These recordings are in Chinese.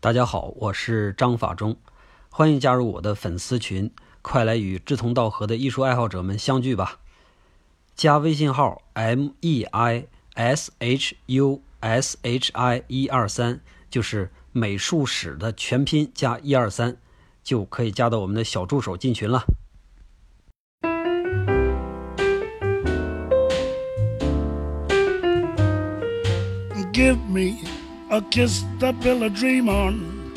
大家好，我是张法中，欢迎加入我的粉丝群，快来与志同道合的艺术爱好者们相聚吧！加微信号 m e i s h u s h i 一二三，就是美术史的全拼加一二三，就可以加到我们的小助手进群了。Give me a kiss to build a dream on,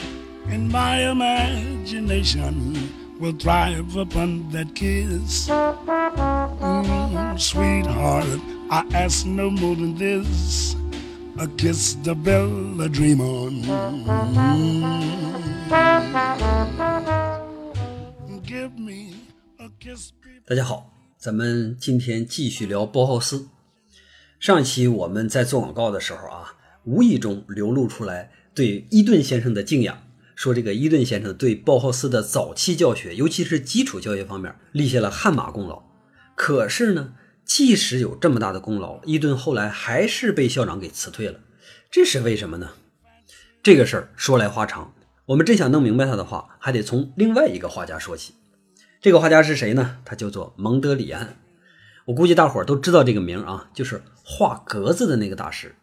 and my imagination will thrive upon that kiss. Mm, sweetheart, I ask no more than this a kiss to build a dream on. Mm. Give me a kiss. 大家好，咱们今天继续聊包豪斯。上一期我们在做广告的时候啊，无意中流露出来对伊顿先生的敬仰，说这个伊顿先生对包豪斯的早期教学，尤其是基础教学方面立下了汗马功劳。可是呢，即使有这么大的功劳，伊顿后来还是被校长给辞退了，这是为什么呢？这个事儿说来话长，我们真想弄明白他的话，还得从另外一个画家说起。这个画家是谁呢？他叫做蒙德里安。我估计大伙儿都知道这个名啊，就是画格子的那个大师。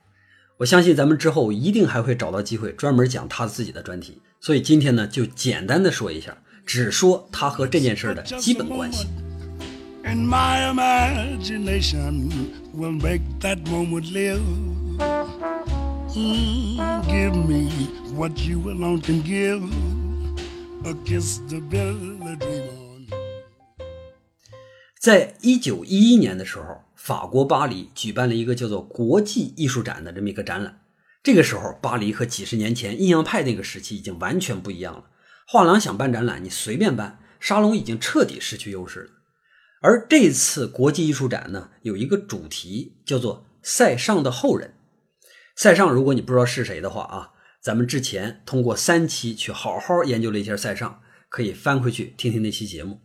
我相信咱们之后一定还会找到机会专门讲他自己的专题。所以今天呢，就简单的说一下，只说他和这件事的基本关系。And my imagination make that moment live. Mm, give me what you give. A kiss to build a dream on. 在一九一一年的时候，法国巴黎举办了一个叫做国际艺术展的这么一个展览。这个时候，巴黎和几十年前印象派那个时期已经完全不一样了。画廊想办展览，你随便办，沙龙已经彻底失去优势了。而这次国际艺术展呢，有一个主题叫做“塞尚的后人”。塞尚，如果你不知道是谁的话啊，咱们之前通过三期去好好研究了一下塞尚，可以翻回去听听那期节目。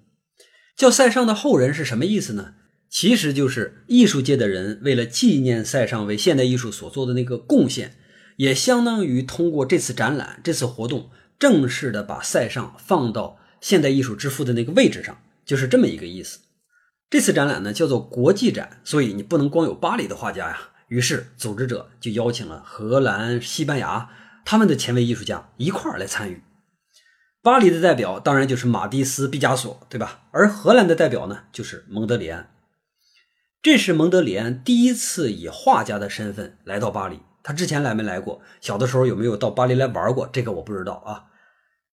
叫塞尚的后人是什么意思呢？其实就是艺术界的人为了纪念塞尚为现代艺术所做的那个贡献，也相当于通过这次展览、这次活动，正式的把塞尚放到现代艺术之父的那个位置上，就是这么一个意思。这次展览呢叫做国际展，所以你不能光有巴黎的画家呀。于是组织者就邀请了荷兰、西班牙他们的前卫艺术家一块儿来参与。巴黎的代表当然就是马蒂斯、毕加索，对吧？而荷兰的代表呢就是蒙德里安。这是蒙德里安第一次以画家的身份来到巴黎。他之前来没来过？小的时候有没有到巴黎来玩过？这个我不知道啊。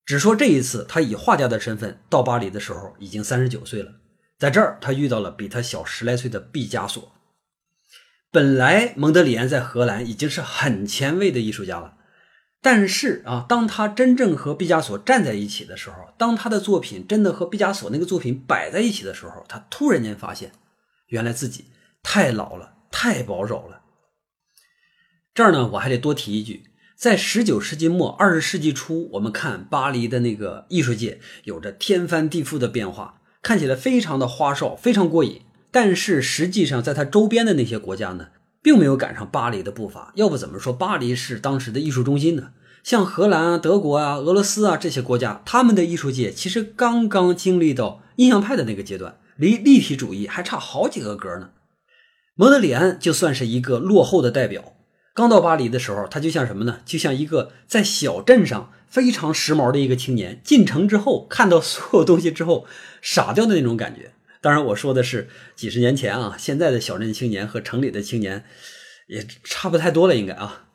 只说这一次，他以画家的身份到巴黎的时候，已经三十九岁了。在这儿，他遇到了比他小十来岁的毕加索。本来蒙德里安在荷兰已经是很前卫的艺术家了，但是啊，当他真正和毕加索站在一起的时候，当他的作品真的和毕加索那个作品摆在一起的时候，他突然间发现，原来自己太老了，太保守了。这儿呢，我还得多提一句，在十九世纪末、二十世纪初，我们看巴黎的那个艺术界有着天翻地覆的变化，看起来非常的花哨，非常过瘾。但是实际上，在它周边的那些国家呢，并没有赶上巴黎的步伐。要不怎么说巴黎是当时的艺术中心呢？像荷兰啊、德国啊、俄罗斯啊这些国家，他们的艺术界其实刚刚经历到印象派的那个阶段，离立体主义还差好几个格呢。蒙德里安就算是一个落后的代表。刚到巴黎的时候，他就像什么呢？就像一个在小镇上非常时髦的一个青年，进城之后看到所有东西之后傻掉的那种感觉。当然，我说的是几十年前啊，现在的小镇青年和城里的青年也差不太多了，应该啊。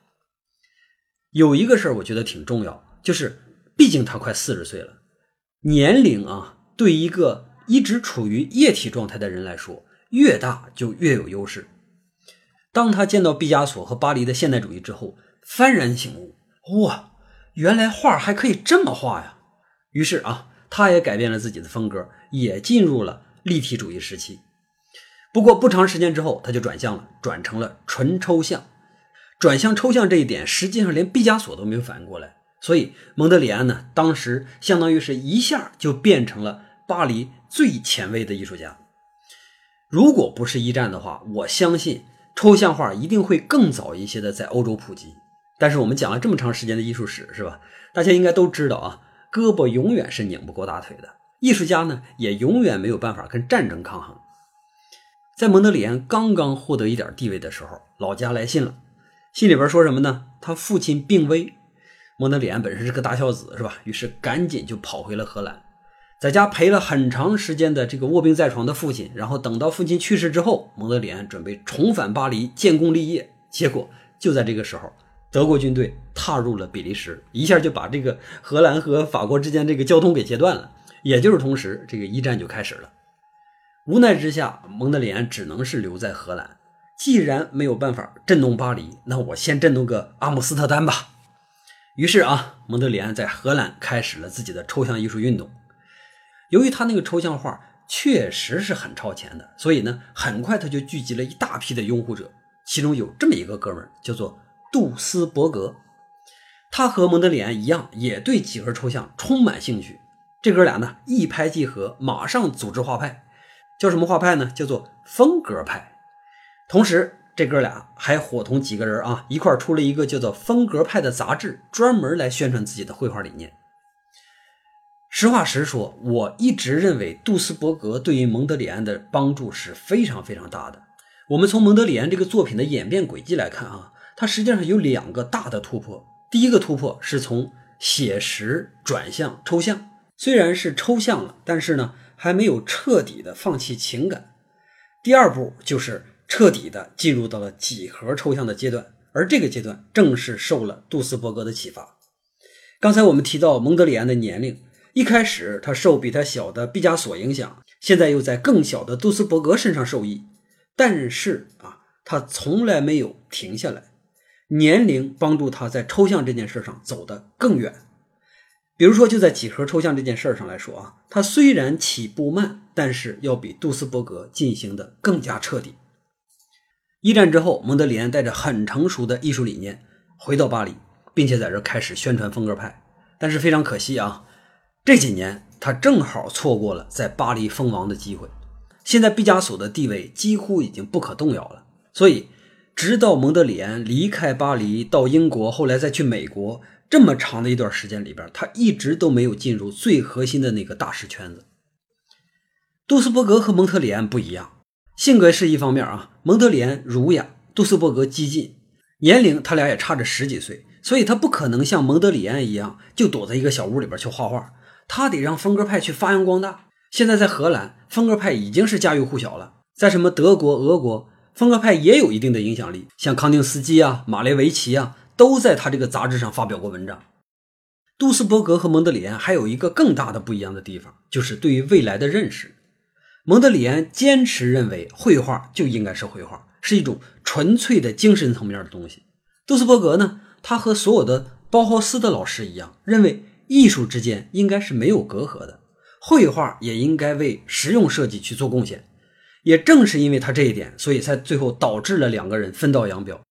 有一个事儿我觉得挺重要，就是毕竟他快四十岁了，年龄啊，对一个一直处于液体状态的人来说，越大就越有优势。当他见到毕加索和巴黎的现代主义之后，幡然醒悟，哇，原来画还可以这么画呀！于是啊，他也改变了自己的风格，也进入了立体主义时期。不过不长时间之后，他就转向了，转成了纯抽象。转向抽象这一点，实际上连毕加索都没有反应过来。所以蒙德里安呢，当时相当于是一下就变成了巴黎最前卫的艺术家。如果不是一战的话，我相信抽象画一定会更早一些的在欧洲普及。但是我们讲了这么长时间的艺术史，是吧？大家应该都知道啊，胳膊永远是拧不过大腿的，艺术家呢也永远没有办法跟战争抗衡。在蒙德里安刚刚获得一点地位的时候，老家来信了，信里边说什么呢？他父亲病危。蒙德里安本身是个大孝子，是吧？于是赶紧就跑回了荷兰，在家陪了很长时间的这个卧病在床的父亲。然后等到父亲去世之后，蒙德里安准备重返巴黎建功立业。结果就在这个时候，德国军队踏入了比利时，一下就把这个荷兰和法国之间这个交通给截断了。也就是同时，这个一战就开始了。无奈之下，蒙德里安只能是留在荷兰。既然没有办法震动巴黎，那我先震动个阿姆斯特丹吧。于是啊，蒙德里安在荷兰开始了自己的抽象艺术运动。由于他那个抽象画确实是很超前的，所以呢，很快他就聚集了一大批的拥护者。其中有这么一个哥们儿，叫做杜斯伯格。他和蒙德里安一样，也对几何抽象充满兴趣。这哥俩呢，一拍即合，马上组织画派，叫什么画派呢？叫做风格派。同时，这哥俩还伙同几个人啊，一块出了一个叫做《风格派》的杂志，专门来宣传自己的绘画理念。实话实说，我一直认为杜斯伯格对于蒙德里安的帮助是非常非常大的。我们从蒙德里安这个作品的演变轨迹来看啊，它实际上有两个大的突破。第一个突破是从写实转向抽象，虽然是抽象了，但是呢，还没有彻底的放弃情感。第二步就是。彻底的进入到了几何抽象的阶段，而这个阶段正是受了杜斯伯格的启发。刚才我们提到蒙德里安的年龄，一开始他受比他小的毕加索影响，现在又在更小的杜斯伯格身上受益，但是啊，他从来没有停下来。年龄帮助他在抽象这件事上走得更远。比如说，就在几何抽象这件事上来说啊，他虽然起步慢，但是要比杜斯伯格进行的更加彻底。一战之后，蒙德里安带着很成熟的艺术理念回到巴黎，并且在这开始宣传风格派。但是非常可惜啊，这几年他正好错过了在巴黎封王的机会。现在毕加索的地位几乎已经不可动摇了，所以直到蒙德里安离开巴黎到英国，后来再去美国，这么长的一段时间里边，他一直都没有进入最核心的那个大师圈子。杜斯伯格和蒙特里安不一样。性格是一方面啊，蒙德里安儒雅，杜斯伯格激进，年龄他俩也差着十几岁，所以他不可能像蒙德里安一样就躲在一个小屋里边去画画，他得让风格派去发扬光大。现在在荷兰，风格派已经是家喻户晓了，在什么德国、俄国，风格派也有一定的影响力，像康定斯基啊、马列维奇啊，都在他这个杂志上发表过文章。杜斯伯格和蒙德里安还有一个更大的不一样的地方，就是对于未来的认识。蒙德里安坚持认为，绘画就应该是绘画，是一种纯粹的精神层面的东西。杜斯伯格呢，他和所有的包豪斯的老师一样，认为艺术之间应该是没有隔阂的，绘画也应该为实用设计去做贡献。也正是因为他这一点，所以才最后导致了两个人分道扬镳。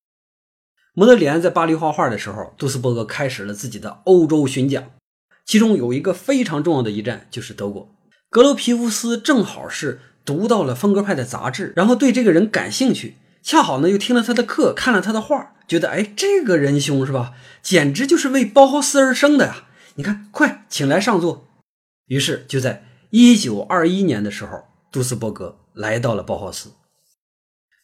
蒙德里安在巴黎画画的时候，杜斯伯格开始了自己的欧洲巡讲，其中有一个非常重要的一站就是德国。格罗皮乌斯正好是读到了风格派的杂志，然后对这个人感兴趣，恰好呢又听了他的课，看了他的画，觉得哎，这个仁兄是吧，简直就是为包豪斯而生的呀！你看，快请来上座。于是就在一九二一年的时候，杜斯伯格来到了包豪斯，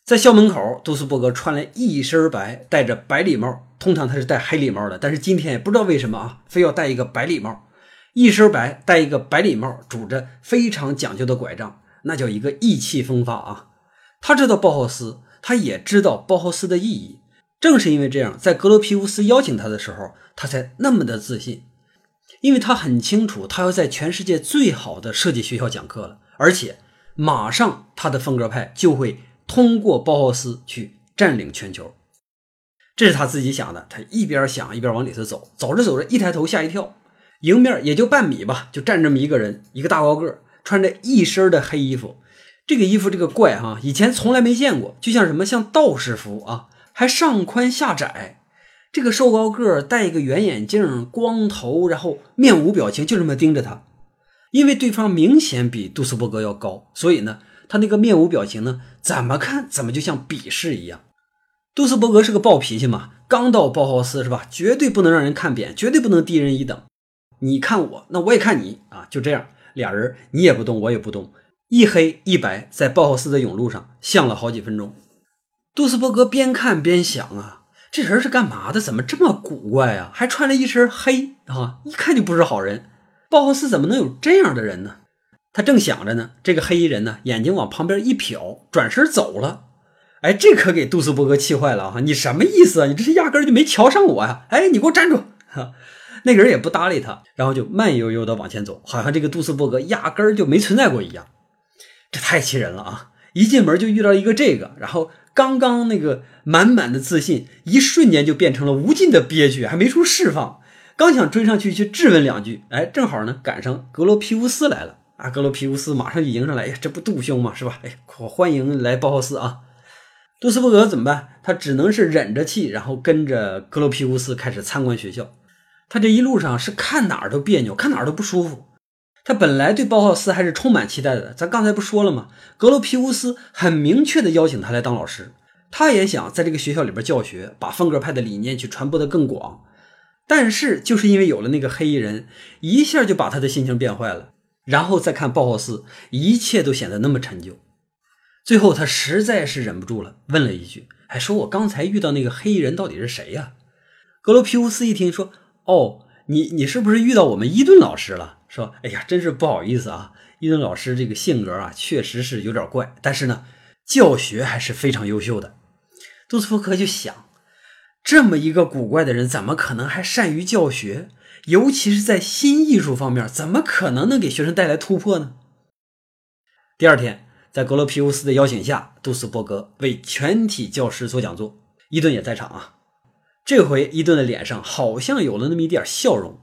在校门口，杜斯伯格穿了一身白，戴着白礼帽，通常他是戴黑礼帽的，但是今天也不知道为什么啊，非要戴一个白礼帽。一身白，戴一个白礼帽，拄着非常讲究的拐杖，那叫一个意气风发啊！他知道包豪斯，他也知道包豪斯的意义。正是因为这样，在格罗皮乌斯邀请他的时候，他才那么的自信，因为他很清楚，他要在全世界最好的设计学校讲课了，而且马上他的风格派就会通过包豪斯去占领全球。这是他自己想的，他一边想一边往里头走，走着走着，一抬头吓一跳。迎面也就半米吧，就站这么一个人，一个大高个，穿着一身的黑衣服。这个衣服这个怪哈，以前从来没见过，就像什么像道士服啊，还上宽下窄。这个瘦高个儿戴一个圆眼镜，光头，然后面无表情，就这么盯着他。因为对方明显比杜斯伯格要高，所以呢，他那个面无表情呢，怎么看怎么就像鄙视一样。杜斯伯格是个暴脾气嘛，刚到包豪斯是吧？绝对不能让人看扁，绝对不能低人一等。你看我，那我也看你啊，就这样，俩人你也不动，我也不动，一黑一白，在包豪斯的甬路上相了好几分钟。杜斯伯格边看边想啊，这人是干嘛的？怎么这么古怪啊？还穿了一身黑啊，一看就不是好人。鲍豪斯怎么能有这样的人呢？他正想着呢，这个黑衣人呢，眼睛往旁边一瞟，转身走了。哎，这可给杜斯伯格气坏了啊！你什么意思啊？你这是压根就没瞧上我呀？哎，你给我站住！哈，那个人也不搭理他，然后就慢悠悠的往前走，好像这个杜斯伯格压根儿就没存在过一样。这太气人了啊！一进门就遇到一个这个，然后刚刚那个满满的自信，一瞬间就变成了无尽的憋屈，还没处释放。刚想追上去去质问两句，哎，正好呢赶上格罗皮乌斯来了啊！格罗皮乌斯马上就迎上来，哎呀，这不杜兄吗？是吧？哎，欢迎来包豪斯啊！杜斯伯格怎么办？他只能是忍着气，然后跟着格罗皮乌斯开始参观学校。他这一路上是看哪儿都别扭，看哪儿都不舒服。他本来对包豪斯还是充满期待的。咱刚才不说了吗？格罗皮乌斯很明确的邀请他来当老师，他也想在这个学校里边教学，把风格派的理念去传播的更广。但是就是因为有了那个黑衣人，一下就把他的心情变坏了。然后再看包豪斯，一切都显得那么陈旧。最后，他实在是忍不住了，问了一句：“还说我刚才遇到那个黑衣人到底是谁呀？”格罗皮乌斯一听说：“哦，你你是不是遇到我们伊顿老师了？说，哎呀，真是不好意思啊，伊顿老师这个性格啊，确实是有点怪，但是呢，教学还是非常优秀的。”杜斯福克就想，这么一个古怪的人，怎么可能还善于教学？尤其是在新艺术方面，怎么可能能给学生带来突破呢？第二天。在格罗皮乌斯的邀请下，杜斯伯格为全体教师做讲座，伊顿也在场啊。这回伊顿的脸上好像有了那么一点笑容，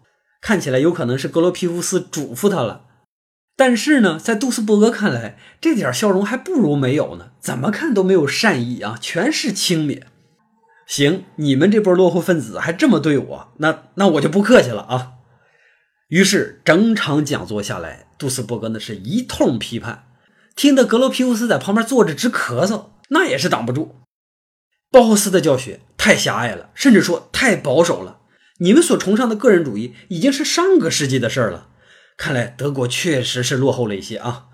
看起来有可能是格罗皮乌斯嘱咐他了。但是呢，在杜斯伯格看来，这点笑容还不如没有呢，怎么看都没有善意啊，全是轻蔑。行，你们这波落后分子还这么对我，那那我就不客气了啊。于是整场讲座下来，杜斯伯格那是一通批判。听得格罗皮乌斯在旁边坐着直咳嗽，那也是挡不住。包豪斯的教学太狭隘了，甚至说太保守了。你们所崇尚的个人主义已经是上个世纪的事儿了。看来德国确实是落后了一些啊。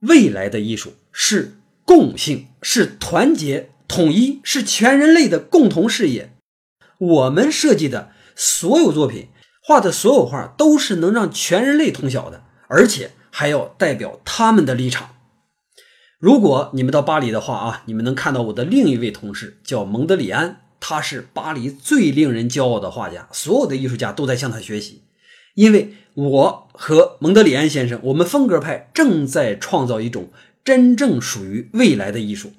未来的艺术是共性，是团结统一，是全人类的共同事业。我们设计的所有作品，画的所有画，都是能让全人类通晓的，而且还要代表他们的立场。如果你们到巴黎的话啊，你们能看到我的另一位同事叫蒙德里安，他是巴黎最令人骄傲的画家，所有的艺术家都在向他学习。因为我和蒙德里安先生，我们风格派正在创造一种真正属于未来的艺术。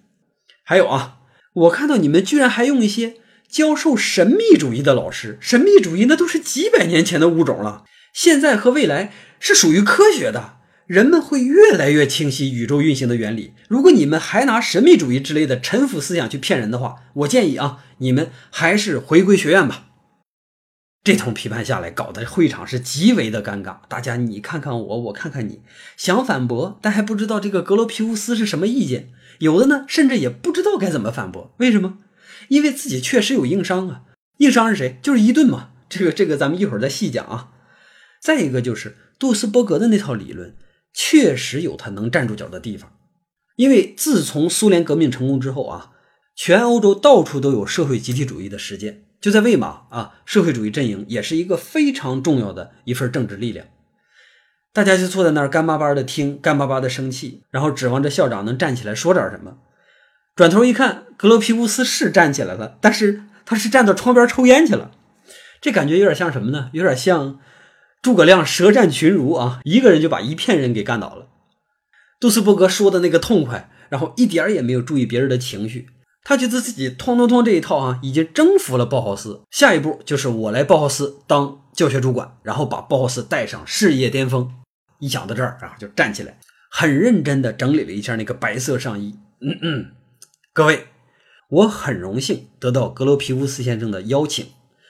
还有啊，我看到你们居然还用一些教授神秘主义的老师，神秘主义那都是几百年前的物种了，现在和未来是属于科学的。人们会越来越清晰宇宙运行的原理。如果你们还拿神秘主义之类的陈腐思想去骗人的话，我建议啊，你们还是回归学院吧。这通批判下来，搞得会场是极为的尴尬。大家你看看我，我看看你，想反驳，但还不知道这个格罗皮乌斯是什么意见。有的呢，甚至也不知道该怎么反驳。为什么？因为自己确实有硬伤啊。硬伤是谁？就是伊顿嘛。这个这个，咱们一会儿再细讲啊。再一个就是杜斯伯格的那套理论。确实有他能站住脚的地方，因为自从苏联革命成功之后啊，全欧洲到处都有社会集体主义的实践。就在魏玛啊，社会主义阵营也是一个非常重要的一份政治力量。大家就坐在那儿干巴巴的听，干巴巴的生气，然后指望着校长能站起来说点什么。转头一看，格罗皮乌斯是站起来了，但是他是站到窗边抽烟去了。这感觉有点像什么呢？有点像。诸葛亮舌战群儒啊，一个人就把一片人给干倒了。杜斯伯格说的那个痛快，然后一点也没有注意别人的情绪，他觉得自己通通通这一套啊，已经征服了鲍豪斯。下一步就是我来鲍豪斯当教学主管，然后把鲍豪斯带上事业巅峰。一想到这儿，然后就站起来，很认真地整理了一下那个白色上衣。嗯嗯，各位，我很荣幸得到格罗皮乌斯先生的邀请，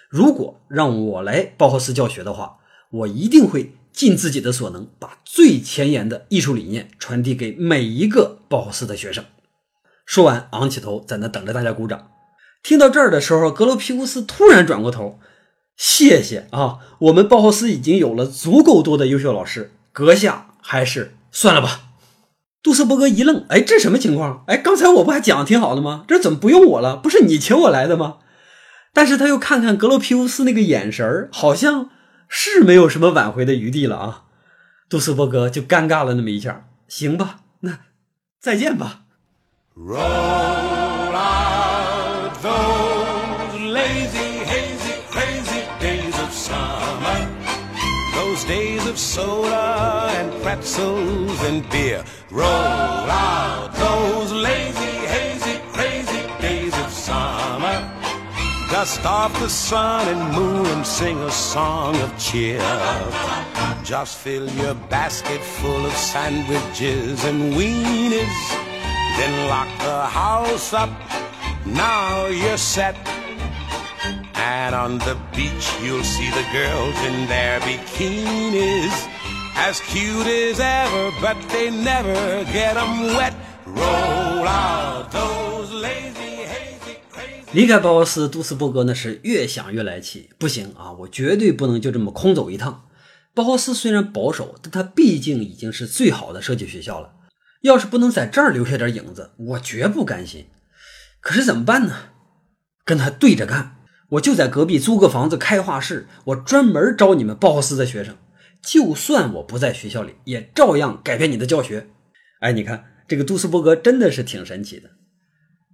如果让我来鲍豪斯教学的话。我一定会尽自己的所能，把最前沿的艺术理念传递给每一个包豪斯的学生。说完，昂起头，在那等着大家鼓掌。听到这儿的时候，格罗皮乌斯突然转过头：“谢谢啊，我们包豪斯已经有了足够多的优秀老师，阁下还是算了吧。”杜斯伯格一愣：“哎，这什么情况？哎，刚才我不还讲的挺好的吗？这怎么不用我了？不是你请我来的吗？”但是他又看看格罗皮乌斯那个眼神儿，好像是没有什么挽回的余地了啊。杜斯伯格就尴尬了那么一下。行吧，那再见吧。Roll out those lazy, hazy, crazy days of summer. Those days of soda and pretzels and beer. Roll out those lazy, Dust off the sun and moon and sing a song of cheer. Just fill your basket full of sandwiches and weenies. Then lock the house up. Now you're set. And on the beach, you'll see the girls in their bikinis. As cute as ever, but they never get 'em wet. Roll out those lazy. 离开包豪斯，杜斯伯格呢是越想越来气，不行啊，我绝对不能就这么空走一趟。包豪斯虽然保守，但他毕竟已经是最好的设计学校了。要是不能在这儿留下点影子，我绝不甘心。可是怎么办呢？跟他对着干！我就在隔壁租个房子开画室，我专门招你们包豪斯的学生。就算我不在学校里，也照样改变你的教学。哎，你看这个杜斯伯格真的是挺神奇的。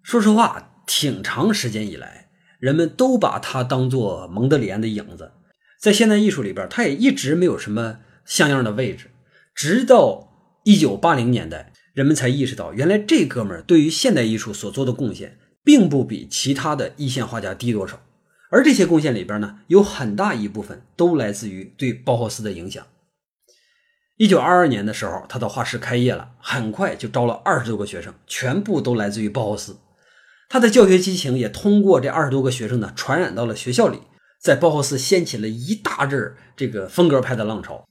说实话，挺长时间以来，人们都把他当做蒙德里安的影子，在现代艺术里边，他也一直没有什么像样的位置。直到一九八零年代。人们才意识到，原来这哥们儿对于现代艺术所做的贡献，并不比其他的一线画家低多少。而这些贡献里边呢，有很大一部分都来自于对包豪斯的影响。一九二二年的时候，他的画室开业了，很快就招了二十多个学生，全部都来自于包豪斯。他的教学激情也通过这二十多个学生呢，传染到了学校里，在包豪斯掀起了一大阵这个风格派的浪潮。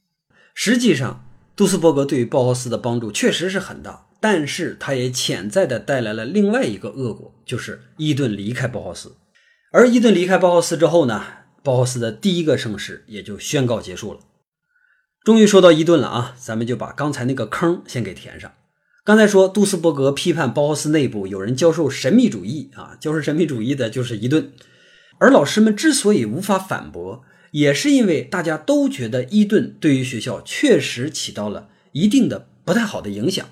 实际上，杜斯伯格对于包豪斯的帮助确实是很大，但是他也潜在的带来了另外一个恶果，就是伊顿离开包豪斯。而伊顿离开包豪斯之后呢，包豪斯的第一个盛世也就宣告结束了。终于说到伊顿了啊，咱们就把刚才那个坑先给填上。刚才说杜斯伯格批判包豪斯内部有人教授神秘主义啊，教授神秘主义的就是伊顿，而老师们之所以无法反驳。也是因为大家都觉得伊顿对于学校确实起到了一定的不太好的影响。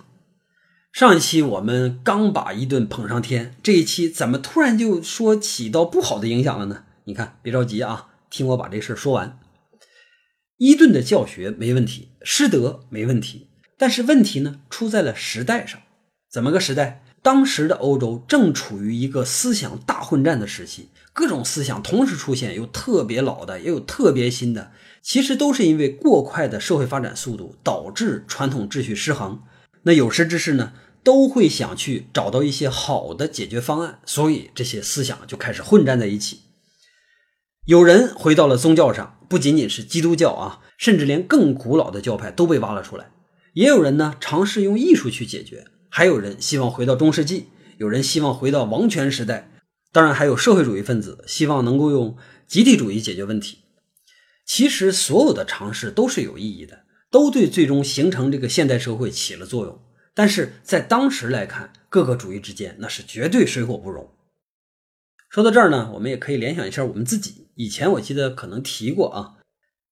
上一期我们刚把伊顿捧上天，这一期怎么突然就说起到不好的影响了呢？你看，别着急啊，听我把这事儿说完。伊顿的教学没问题，师德没问题，但是问题呢出在了时代上。怎么个时代？当时的欧洲正处于一个思想大混战的时期。各种思想同时出现，有特别老的，也有特别新的，其实都是因为过快的社会发展速度导致传统秩序失衡。那有识之士呢，都会想去找到一些好的解决方案，所以这些思想就开始混战在一起。有人回到了宗教上，不仅仅是基督教啊，甚至连更古老的教派都被挖了出来。也有人呢尝试用艺术去解决，还有人希望回到中世纪，有人希望回到王权时代。当然，还有社会主义分子希望能够用集体主义解决问题。其实，所有的尝试都是有意义的，都对最终形成这个现代社会起了作用。但是在当时来看，各个主义之间那是绝对水火不容。说到这儿呢，我们也可以联想一下我们自己。以前我记得可能提过啊，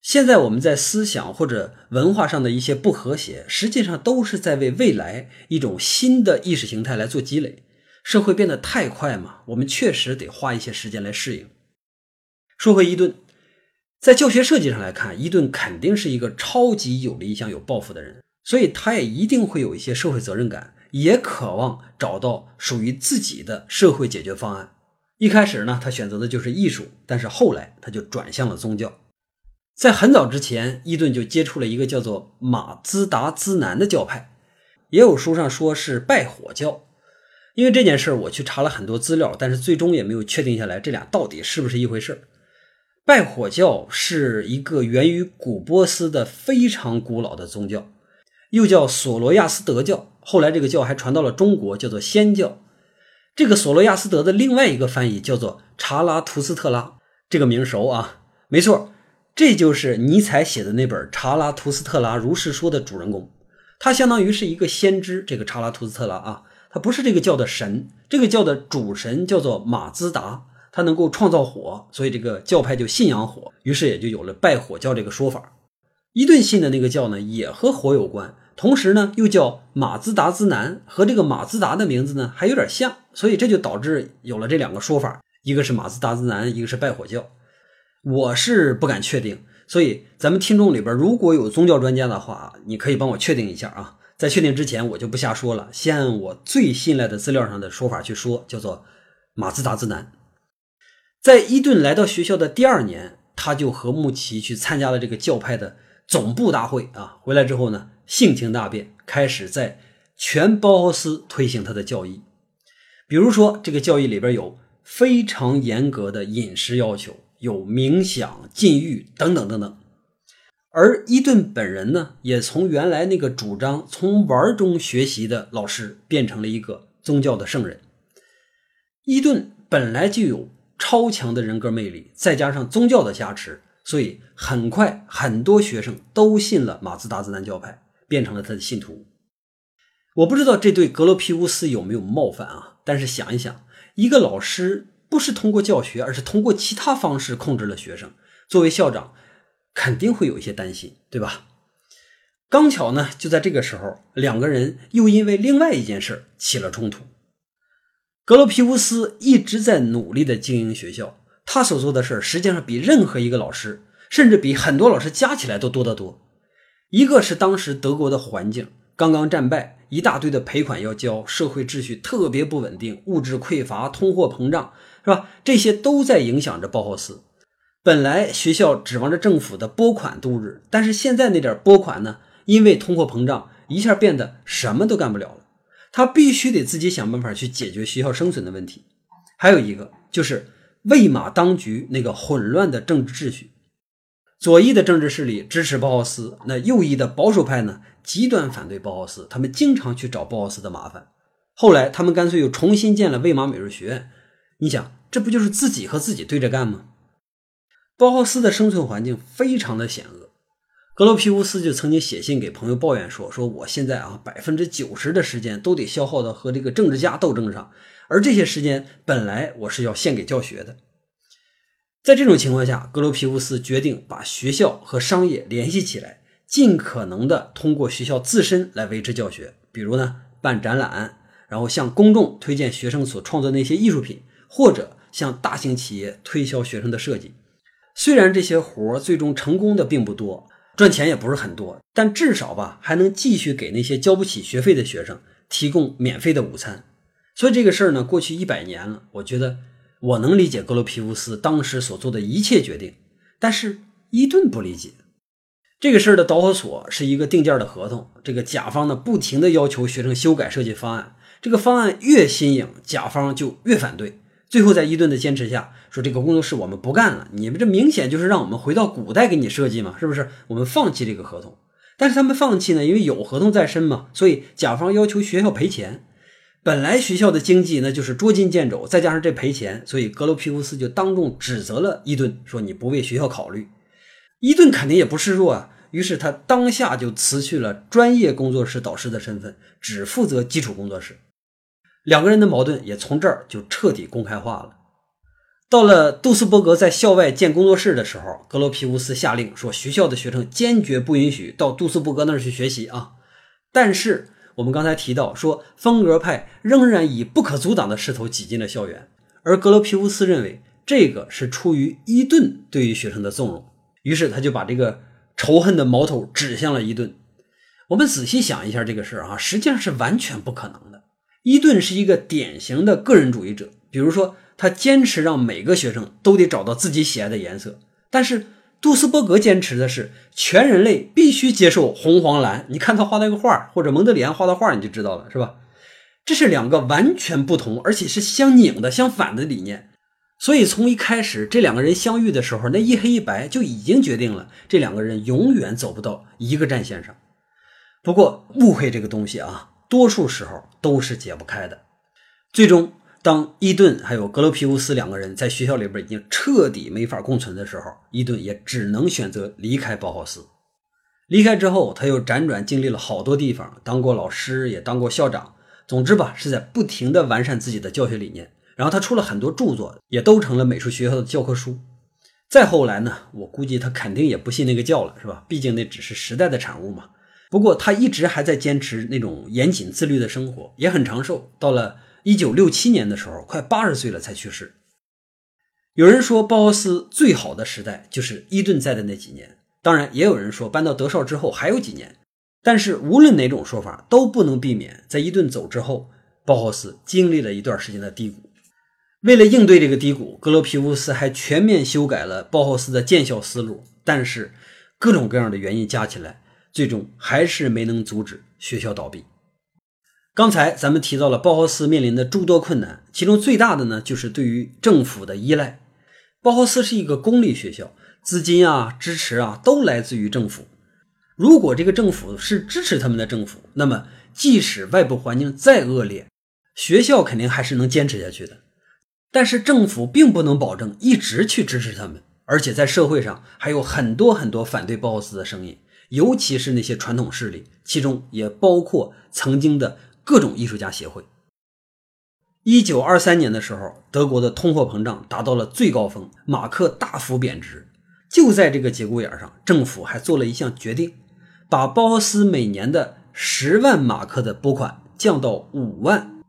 现在我们在思想或者文化上的一些不和谐，实际上都是在为未来一种新的意识形态来做积累。社会变得太快嘛，我们确实得花一些时间来适应。说回伊顿，在教学设计上来看，伊顿肯定是一个超级有理想、有抱负的人，所以他也一定会有一些社会责任感，也渴望找到属于自己的社会解决方案。一开始呢，他选择的就是艺术，但是后来他就转向了宗教。在很早之前，伊顿就接触了一个叫做马兹达兹南的教派，也有书上说是拜火教。因为这件事儿，我去查了很多资料，但是最终也没有确定下来这俩到底是不是一回事儿。拜火教是一个源于古波斯的非常古老的宗教，又叫索罗亚斯德教。后来这个教还传到了中国，叫做仙教。这个索罗亚斯德的另外一个翻译叫做查拉图斯特拉，这个名熟啊，没错，这就是尼采写的那本《查拉图斯特拉如是说》的主人公，他相当于是一个先知。这个查拉图斯特拉啊，他不是这个教的神，这个教的主神叫做马兹达，他能够创造火，所以这个教派就信仰火，于是也就有了拜火教这个说法。伊顿信的那个教呢，也和火有关。同时呢，又叫马兹达兹南，和这个马兹达的名字呢还有点像，所以这就导致有了这两个说法，一个是马兹达兹南，一个是拜火教。我是不敢确定，所以咱们听众里边如果有宗教专家的话，你可以帮我确定一下啊。在确定之前，我就不瞎说了，先按我最信赖的资料上的说法去说，叫做马自达之男。在伊顿来到学校的第二年，他就和穆奇去参加了这个教派的总部大会啊。回来之后呢？性情大变，开始在全包豪斯推行他的教义。比如说，这个教义里边有非常严格的饮食要求，有冥想、禁欲等等等等。而伊顿本人呢，也从原来那个主张从玩中学习的老师，变成了一个宗教的圣人。伊顿本来就有超强的人格魅力，再加上宗教的加持，所以很快很多学生都信了马自达兹南教派。变成了他的信徒，我不知道这对格罗皮乌斯有没有冒犯啊？但是想一想，一个老师不是通过教学，而是通过其他方式控制了学生，作为校长，肯定会有一些担心，对吧？刚巧呢，就在这个时候，两个人又因为另外一件事起了冲突。格罗皮乌斯一直在努力的经营学校，他所做的事儿实际上比任何一个老师，甚至比很多老师加起来都多得多。一个是当时德国的环境刚刚战败，一大堆的赔款要交，社会秩序特别不稳定，物质匮乏，通货膨胀，是吧？这些都在影响着鲍豪斯。本来学校指望着政府的拨款度日，但是现在那点拨款呢，因为通货膨胀，一下变得什么都干不了了。他必须得自己想办法去解决学校生存的问题。还有一个就是魏玛当局那个混乱的政治秩序。左翼的政治势力支持鲍豪斯，那右翼的保守派呢，极端反对鲍豪斯，他们经常去找鲍豪斯的麻烦。后来他们干脆又重新建了魏玛美术学院。你想，这不就是自己和自己对着干吗？包豪斯的生存环境非常的险恶。格罗皮乌斯就曾经写信给朋友抱怨说：“说我现在啊，百分之九十的时间都得消耗到和这个政治家斗争上，而这些时间本来我是要献给教学的。”在这种情况下，格罗皮乌斯决定把学校和商业联系起来，尽可能的通过学校自身来维持教学。比如呢，办展览，然后向公众推荐学生所创作的那些艺术品，或者向大型企业推销学生的设计。虽然这些活最终成功的并不多，赚钱也不是很多，但至少吧，还能继续给那些交不起学费的学生提供免费的午餐。所以这个事儿呢，过去一百年了，我觉得。我能理解格罗皮乌斯当时所做的一切决定，但是伊顿不理解这个事儿的导火索是一个定件的合同。这个甲方呢，不停的要求学生修改设计方案，这个方案越新颖，甲方就越反对。最后在伊顿的坚持下，说这个工作室我们不干了，你们这明显就是让我们回到古代给你设计嘛，是不是？我们放弃这个合同。但是他们放弃呢，因为有合同在身嘛，所以甲方要求学校赔钱。本来学校的经济那就是捉襟见肘，再加上这赔钱，所以格罗皮乌斯就当众指责了伊顿，说你不为学校考虑。伊顿肯定也不示弱啊，于是他当下就辞去了专业工作室导师的身份，只负责基础工作室。两个人的矛盾也从这儿就彻底公开化了。到了杜斯伯格在校外建工作室的时候，格罗皮乌斯下令说，学校的学生坚决不允许到杜斯伯格那儿去学习啊，但是。我们刚才提到说，风格派仍然以不可阻挡的势头挤进了校园，而格罗皮乌斯认为这个是出于伊顿对于学生的纵容，于是他就把这个仇恨的矛头指向了伊顿。我们仔细想一下这个事儿啊，实际上是完全不可能的。伊顿是一个典型的个人主义者，比如说他坚持让每个学生都得找到自己喜爱的颜色，但是。杜斯伯格坚持的是全人类必须接受红黄蓝。你看他画那个画，或者蒙德里安画的画，你就知道了，是吧？这是两个完全不同，而且是相拧的、相反的理念。所以从一开始这两个人相遇的时候，那一黑一白就已经决定了这两个人永远走不到一个战线上。不过误会这个东西啊，多数时候都是解不开的。最终。当伊顿还有格罗皮乌斯两个人在学校里边已经彻底没法共存的时候，伊顿也只能选择离开包豪斯。离开之后，他又辗转经历了好多地方，当过老师，也当过校长。总之吧，是在不停的完善自己的教学理念。然后他出了很多著作，也都成了美术学校的教科书。再后来呢，我估计他肯定也不信那个教了，是吧？毕竟那只是时代的产物嘛。不过他一直还在坚持那种严谨自律的生活，也很长寿。到了一九六七年的时候，快八十岁了才去世。有人说包豪斯最好的时代就是伊顿在的那几年，当然也有人说搬到德绍之后还有几年。但是无论哪种说法，都不能避免在伊顿走之后，包豪斯经历了一段时间的低谷。为了应对这个低谷，格罗皮乌斯还全面修改了包豪斯的建校思路。但是各种各样的原因加起来。最终还是没能阻止学校倒闭。刚才咱们提到了包豪斯面临的诸多困难，其中最大的呢就是对于政府的依赖。包豪斯是一个公立学校，资金啊、支持啊都来自于政府。如果这个政府是支持他们的政府，那么即使外部环境再恶劣，学校肯定还是能坚持下去的。但是政府并不能保证一直去支持他们，而且在社会上还有很多很多反对包豪斯的声音。尤其是那些传统势力，其中也包括曾经的各种艺术家协会。一九二三年的时候，德国的通货膨胀达到了最高峰，马克大幅贬值。就在这个节骨眼上，政府还做了一项决定，把包豪斯每年的十万马克的拨款降到五万。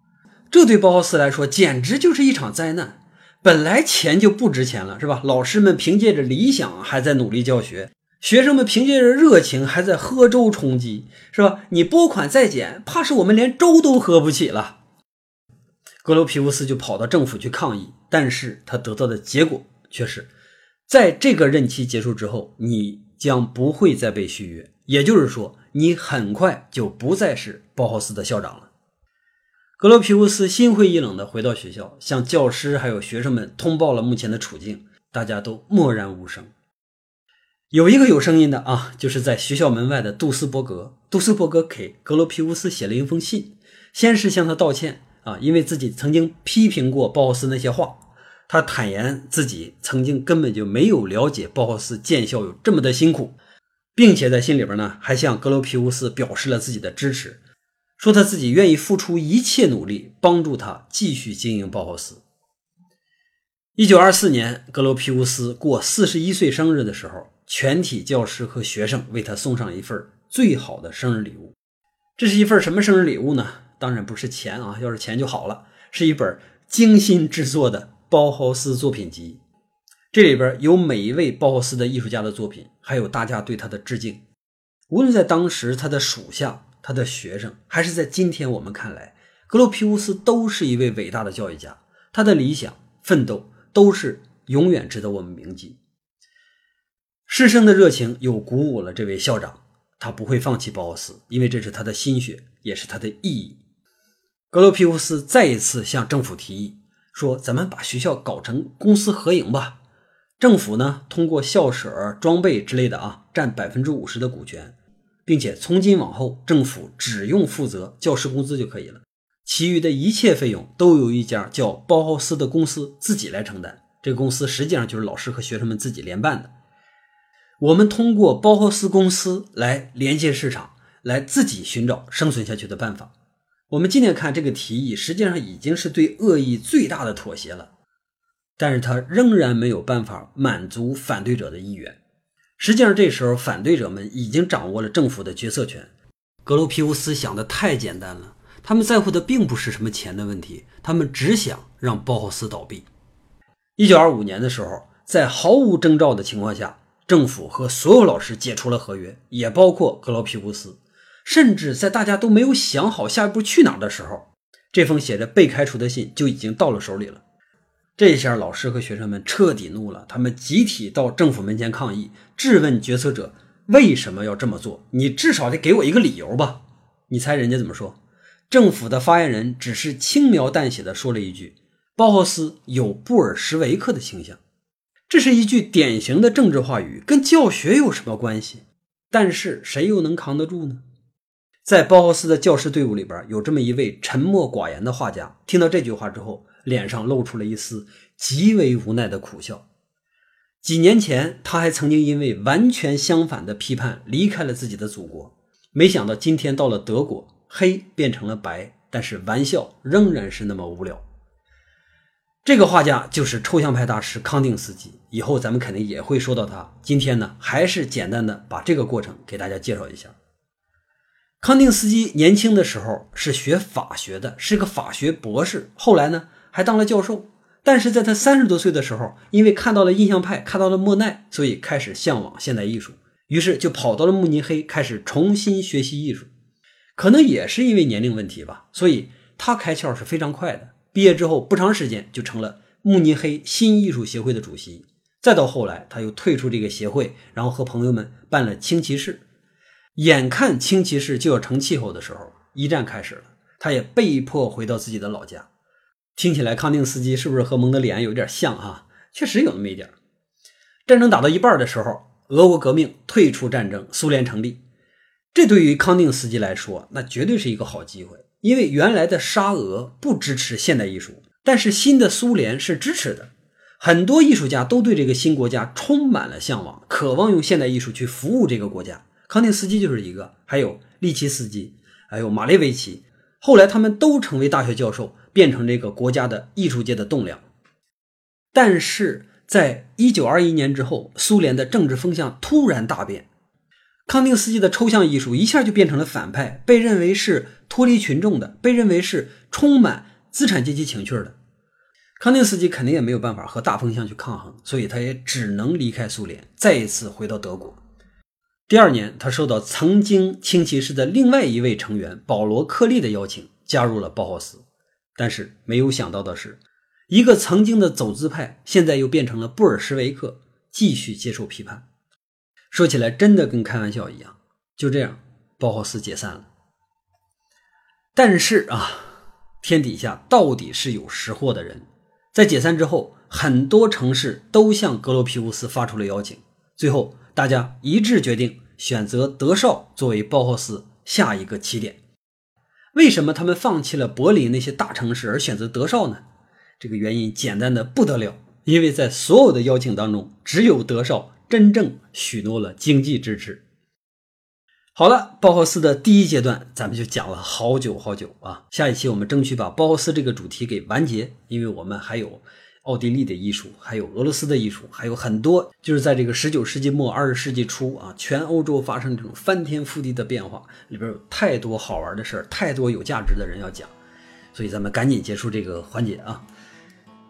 这对包豪斯来说简直就是一场灾难。本来钱就不值钱了，是吧？老师们凭借着理想还在努力教学。学生们凭借着热情还在喝粥充饥，是吧？你拨款再减，怕是我们连粥都喝不起了。格罗皮乌斯就跑到政府去抗议，但是他得到的结果却是，在这个任期结束之后，你将不会再被续约，也就是说，你很快就不再是包豪斯的校长了。格罗皮乌斯心灰意冷地回到学校，向教师还有学生们通报了目前的处境，大家都默然无声。有一个有声音的啊，就是在学校门外的杜斯伯格。杜斯伯格给格罗皮乌斯写了一封信，先是向他道歉啊，因为自己曾经批评过鲍豪斯那些话。他坦言自己曾经根本就没有了解鲍豪斯建校有这么的辛苦，并且在信里边呢，还向格罗皮乌斯表示了自己的支持，说他自己愿意付出一切努力帮助他继续经营鲍豪斯。一九二四年，格罗皮乌斯过四十一岁生日的时候。全体教师和学生为他送上一份最好的生日礼物，这是一份什么生日礼物呢？当然不是钱啊，要是钱就好了，是一本精心制作的包豪斯作品集。这里边有每一位包豪斯的艺术家的作品，还有大家对他的致敬。无论在当时他的属下、他的学生，还是在今天我们看来，格罗皮乌斯都是一位伟大的教育家，他的理想、奋斗都是永远值得我们铭记。师生的热情又鼓舞了这位校长，他不会放弃包豪斯，因为这是他的心血，也是他的意义。格罗皮乌斯再一次向政府提议说：“咱们把学校搞成公私合营吧，政府呢通过校舍、装备之类的啊，占百分之五十的股权，并且从今往后，政府只用负责教师工资就可以了，其余的一切费用都由一家叫包豪斯的公司自己来承担。这个公司实际上就是老师和学生们自己联办的。”我们通过包豪斯公司来连接市场，来自己寻找生存下去的办法。我们今天看这个提议，实际上已经是对恶意最大的妥协了，但是他仍然没有办法满足反对者的意愿。实际上，这时候反对者们已经掌握了政府的决策权。格罗皮乌斯想的太简单了，他们在乎的并不是什么钱的问题，他们只想让包豪斯倒闭。一九二五年的时候，在毫无征兆的情况下。政府和所有老师解除了合约，也包括格劳皮乌斯。甚至在大家都没有想好下一步去哪儿的时候，这封写着被开除的信就已经到了手里了。这下老师和学生们彻底怒了，他们集体到政府门前抗议，质问决策者为什么要这么做。你至少得给我一个理由吧？你猜人家怎么说？政府的发言人只是轻描淡写的说了一句：“包豪斯有布尔什维克的倾向。”这是一句典型的政治话语，跟教学有什么关系？但是谁又能扛得住呢？在包豪斯的教师队伍里边，有这么一位沉默寡言的画家，听到这句话之后，脸上露出了一丝极为无奈的苦笑。几年前，他还曾经因为完全相反的批判离开了自己的祖国。没想到今天到了德国，黑变成了白，但是玩笑仍然是那么无聊。这个画家就是抽象派大师康定斯基，以后咱们肯定也会说到他。今天呢，还是简单的把这个过程给大家介绍一下。康定斯基年轻的时候是学法学的，是个法学博士，后来呢还当了教授。但是在他三十多岁的时候，因为看到了印象派，看到了莫奈，所以开始向往现代艺术，于是就跑到了慕尼黑，开始重新学习艺术。可能也是因为年龄问题吧，所以他开窍是非常快的。毕业之后不长时间就成了慕尼黑新艺术协会的主席。再到后来，他又退出这个协会，然后和朋友们办了轻骑士。眼看轻骑士就要成气候的时候，一战开始了，他也被迫回到自己的老家。听起来康定斯基是不是和蒙德里安有点像哈？确实有那么一点。战争打到一半的时候，俄国革命退出战争，苏联成立。这对于康定斯基来说，那绝对是一个好机会，因为原来的沙俄不支持现代艺术，但是新的苏联是支持的。很多艺术家都对这个新国家充满了向往，渴望用现代艺术去服务这个国家。康定斯基就是一个，还有利奇斯基，还有马列维奇。后来他们都成为大学教授。变成这个国家的艺术界的栋梁，但是在一九二一年之后，苏联的政治风向突然大变，康定斯基的抽象艺术一下就变成了反派，被认为是脱离群众的，被认为是充满资产阶级情趣的。康定斯基肯定也没有办法和大风向去抗衡，所以他也只能离开苏联，再一次回到德国。第二年，他受到曾经轻骑士的另外一位成员保罗·克利的邀请，加入了包豪斯。但是没有想到的是，一个曾经的走资派，现在又变成了布尔什维克，继续接受批判。说起来真的跟开玩笑一样。就这样，包豪斯解散了。但是啊，天底下到底是有识货的人，在解散之后，很多城市都向格罗皮乌斯发出了邀请，最后大家一致决定选择德绍作为包豪斯下一个起点。为什么他们放弃了柏林那些大城市而选择德绍呢？这个原因简单的不得了，因为在所有的邀请当中，只有德绍真正许诺了经济支持。好了，包豪斯的第一阶段咱们就讲了好久好久啊，下一期我们争取把包豪斯这个主题给完结，因为我们还有。奥地利的艺术，还有俄罗斯的艺术，还有很多，就是在这个十九世纪末二十世纪初啊，全欧洲发生这种翻天覆地的变化，里边有太多好玩的事儿，太多有价值的人要讲，所以咱们赶紧结束这个环节啊。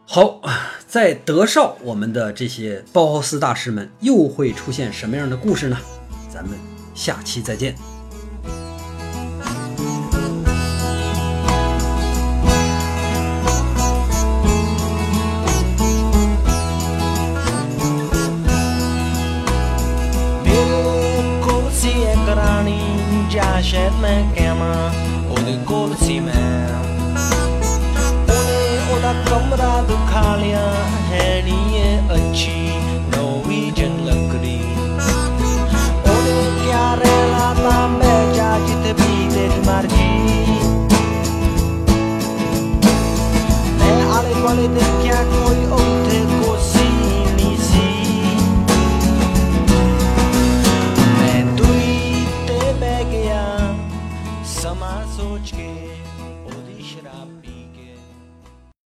好，在德绍，我们的这些包豪斯大师们又会出现什么样的故事呢？咱们下期再见。